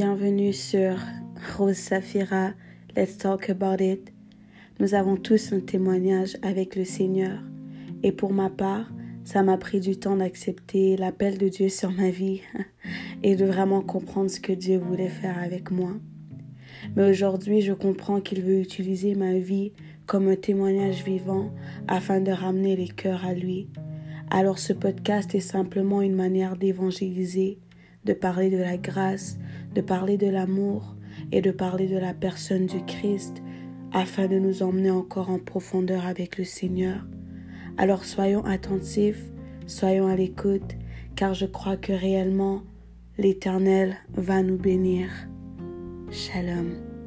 Bienvenue sur Rose Safira, Let's Talk About It. Nous avons tous un témoignage avec le Seigneur. Et pour ma part, ça m'a pris du temps d'accepter l'appel de Dieu sur ma vie et de vraiment comprendre ce que Dieu voulait faire avec moi. Mais aujourd'hui, je comprends qu'il veut utiliser ma vie comme un témoignage vivant afin de ramener les cœurs à lui. Alors ce podcast est simplement une manière d'évangéliser, de parler de la grâce, de parler de l'amour et de parler de la personne du Christ afin de nous emmener encore en profondeur avec le Seigneur. Alors soyons attentifs, soyons à l'écoute, car je crois que réellement l'Éternel va nous bénir. Shalom.